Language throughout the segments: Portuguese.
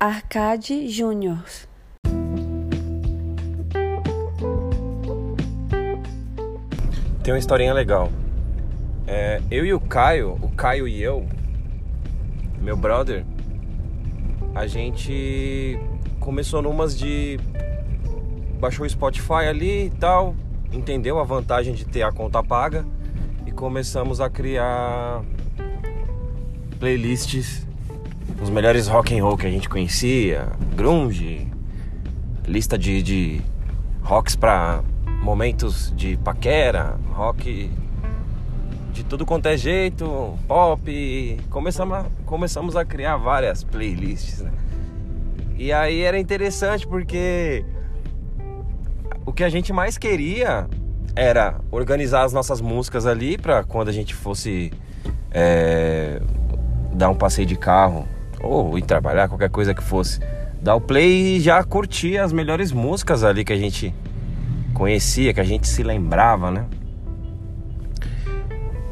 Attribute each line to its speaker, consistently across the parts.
Speaker 1: Arcade Júnior.
Speaker 2: Tem uma historinha legal. É, eu e o Caio, o Caio e eu, meu brother, a gente começou numas de. baixou o Spotify ali e tal, entendeu a vantagem de ter a conta paga e começamos a criar playlists os melhores rock and roll que a gente conhecia, grunge, lista de, de rocks para momentos de paquera, rock de tudo quanto é jeito, pop. Começamos a, começamos a criar várias playlists. Né? E aí era interessante porque o que a gente mais queria era organizar as nossas músicas ali para quando a gente fosse é, dar um passeio de carro ou ir trabalhar, qualquer coisa que fosse, dar o play e já curtir as melhores músicas ali que a gente conhecia, que a gente se lembrava, né?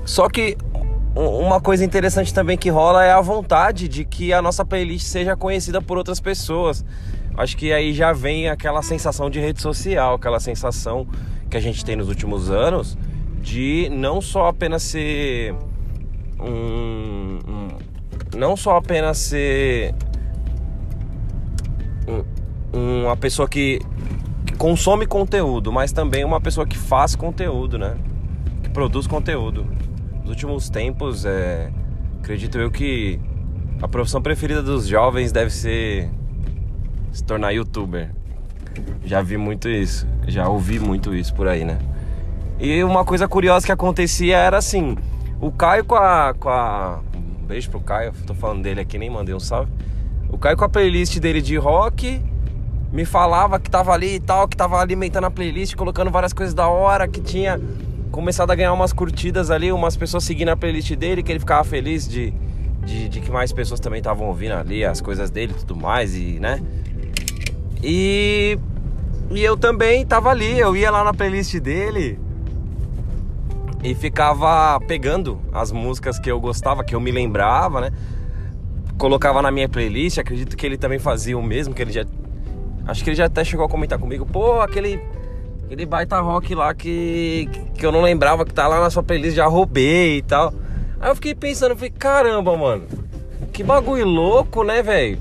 Speaker 2: Só que uma coisa interessante também que rola é a vontade de que a nossa playlist seja conhecida por outras pessoas. Acho que aí já vem aquela sensação de rede social, aquela sensação que a gente tem nos últimos anos de não só apenas ser um, não só apenas ser um, uma pessoa que, que consome conteúdo, mas também uma pessoa que faz conteúdo, né? Que produz conteúdo. Nos últimos tempos, é, acredito eu que a profissão preferida dos jovens deve ser se tornar youtuber. Já vi muito isso, já ouvi muito isso por aí, né? E uma coisa curiosa que acontecia era assim: o Caio com a, com a beijo pro Caio, tô falando dele aqui, nem mandei um salve. O Caio com a playlist dele de rock me falava que tava ali e tal, que tava alimentando a playlist, colocando várias coisas da hora, que tinha começado a ganhar umas curtidas ali, umas pessoas seguindo a playlist dele, que ele ficava feliz de, de, de que mais pessoas também estavam ouvindo ali as coisas dele e tudo mais, e né? E, e eu também tava ali, eu ia lá na playlist dele e ficava pegando as músicas que eu gostava, que eu me lembrava, né? Colocava na minha playlist, acredito que ele também fazia o mesmo, que ele já. Acho que ele já até chegou a comentar comigo, pô, aquele. Aquele baita rock lá que, que eu não lembrava que tá lá na sua playlist, já roubei e tal. Aí eu fiquei pensando, falei, caramba, mano, que bagulho louco, né, velho?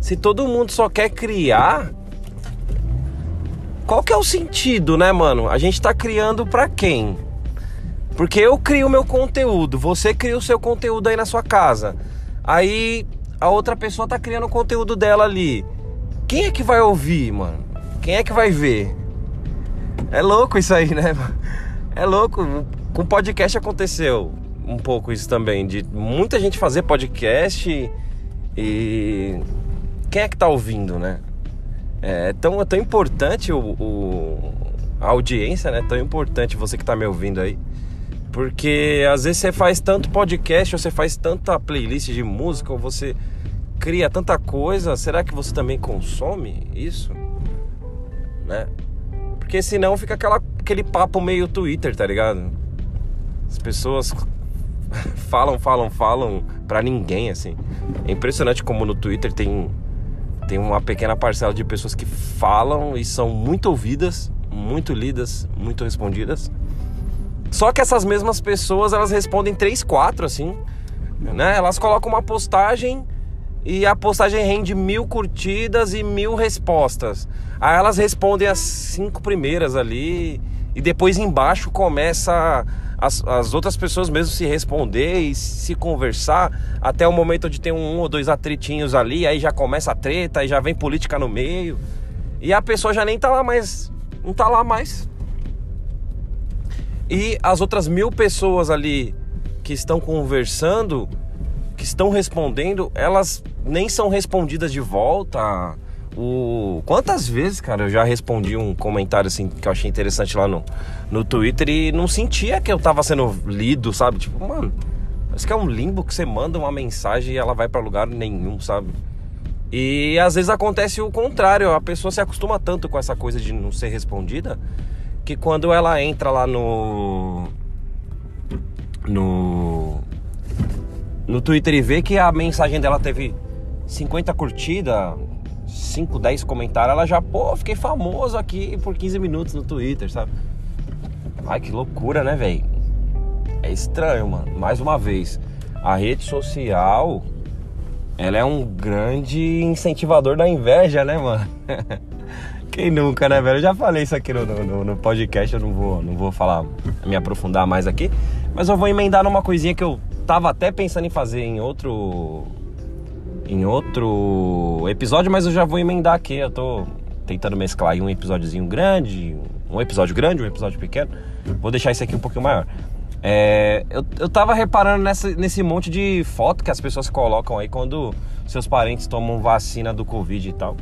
Speaker 2: Se todo mundo só quer criar, qual que é o sentido, né, mano? A gente tá criando pra quem? Porque eu crio o meu conteúdo, você cria o seu conteúdo aí na sua casa. Aí a outra pessoa tá criando o conteúdo dela ali. Quem é que vai ouvir, mano? Quem é que vai ver? É louco isso aí, né? É louco. Com podcast aconteceu um pouco isso também, de muita gente fazer podcast e quem é que tá ouvindo, né? É tão, é tão importante o, o, a audiência, né? Tão importante você que tá me ouvindo aí. Porque às vezes você faz tanto podcast, ou você faz tanta playlist de música, ou você cria tanta coisa, será que você também consome isso? Né? Porque senão fica aquela, aquele papo meio Twitter, tá ligado? As pessoas falam, falam, falam pra ninguém, assim. É impressionante como no Twitter tem, tem uma pequena parcela de pessoas que falam e são muito ouvidas, muito lidas, muito respondidas. Só que essas mesmas pessoas, elas respondem 3, 4, assim, né? Elas colocam uma postagem e a postagem rende mil curtidas e mil respostas. Aí elas respondem as cinco primeiras ali e depois embaixo começa as, as outras pessoas mesmo se responder e se conversar até o momento de ter um, ou dois atritinhos ali, aí já começa a treta, aí já vem política no meio e a pessoa já nem tá lá mais, não tá lá mais. E as outras mil pessoas ali que estão conversando, que estão respondendo, elas nem são respondidas de volta. O... Quantas vezes, cara, eu já respondi um comentário assim que eu achei interessante lá no, no Twitter e não sentia que eu tava sendo lido, sabe? Tipo, mano, parece que é um limbo que você manda uma mensagem e ela vai para lugar nenhum, sabe? E às vezes acontece o contrário, a pessoa se acostuma tanto com essa coisa de não ser respondida que quando ela entra lá no no no Twitter e vê que a mensagem dela teve 50 curtidas, 5, 10 comentários, ela já, pô, fiquei famoso aqui por 15 minutos no Twitter, sabe? Ai, que loucura, né, velho? É estranho, mano. Mais uma vez, a rede social, ela é um grande incentivador da inveja, né, mano? Quem nunca, né, velho? Eu já falei isso aqui no, no, no, podcast, eu não vou, não vou falar, me aprofundar mais aqui. Mas eu vou emendar numa coisinha que eu tava até pensando em fazer em outro. Em outro episódio, mas eu já vou emendar aqui. Eu tô tentando mesclar aí um episódiozinho grande, um episódio grande, um episódio pequeno. Vou deixar esse aqui um pouquinho maior. É, eu, eu tava reparando nessa, nesse monte de foto que as pessoas colocam aí quando seus parentes tomam vacina do Covid e tal.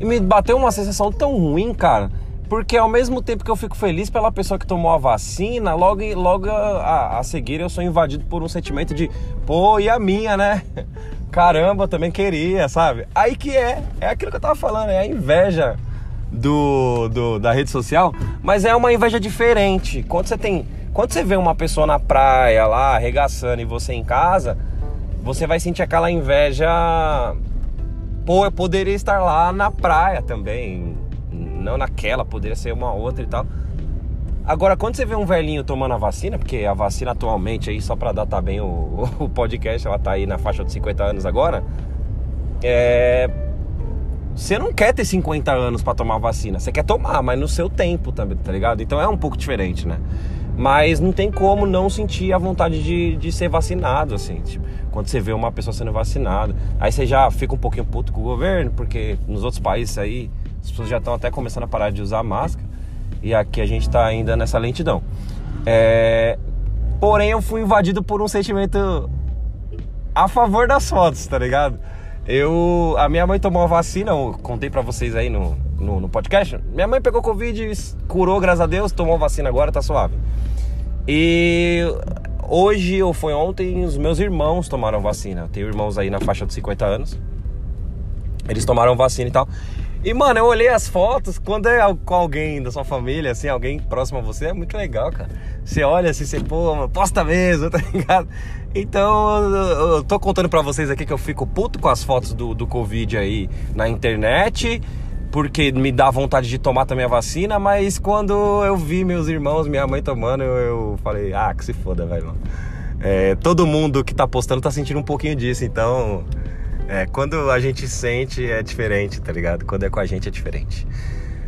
Speaker 2: E me bateu uma sensação tão ruim, cara. Porque ao mesmo tempo que eu fico feliz pela pessoa que tomou a vacina, logo, logo a, a seguir eu sou invadido por um sentimento de, pô, e a minha, né? Caramba, eu também queria, sabe? Aí que é, é aquilo que eu tava falando, é a inveja do, do, da rede social, mas é uma inveja diferente. Quando você tem. Quando você vê uma pessoa na praia lá, arregaçando e você em casa, você vai sentir aquela inveja. Pô, eu poderia estar lá na praia também. Não naquela, poderia ser uma outra e tal. Agora, quando você vê um velhinho tomando a vacina, porque a vacina atualmente aí, só pra datar bem o, o podcast, ela tá aí na faixa de 50 anos agora. É, você não quer ter 50 anos para tomar vacina. Você quer tomar, mas no seu tempo também, tá ligado? Então é um pouco diferente, né? Mas não tem como não sentir a vontade de, de ser vacinado, assim. Tipo, quando você vê uma pessoa sendo vacinada. Aí você já fica um pouquinho puto com o governo, porque nos outros países aí as pessoas já estão até começando a parar de usar máscara. E aqui a gente tá ainda nessa lentidão. É... Porém, eu fui invadido por um sentimento a favor das fotos, tá ligado? Eu, a minha mãe tomou a vacina, eu contei para vocês aí no, no, no, podcast. Minha mãe pegou Covid, curou, graças a Deus, tomou a vacina agora, tá suave. E hoje ou foi ontem, os meus irmãos tomaram vacina. Eu tenho irmãos aí na faixa de 50 anos. Eles tomaram vacina e tal. E, mano, eu olhei as fotos, quando é com alguém da sua família, assim, alguém próximo a você, é muito legal, cara. Você olha assim, você, pô, posta mesmo, tá ligado? Então, eu tô contando pra vocês aqui que eu fico puto com as fotos do, do Covid aí na internet, porque me dá vontade de tomar também a vacina, mas quando eu vi meus irmãos, minha mãe tomando, eu, eu falei, ah, que se foda, velho. É, todo mundo que tá postando tá sentindo um pouquinho disso, então é, quando a gente sente é diferente, tá ligado? Quando é com a gente é diferente.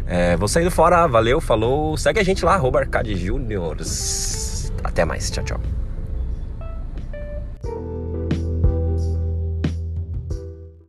Speaker 2: É, vou saindo fora, valeu, falou. Segue a gente lá, arroba Arcade Juniors. Até mais, tchau, tchau.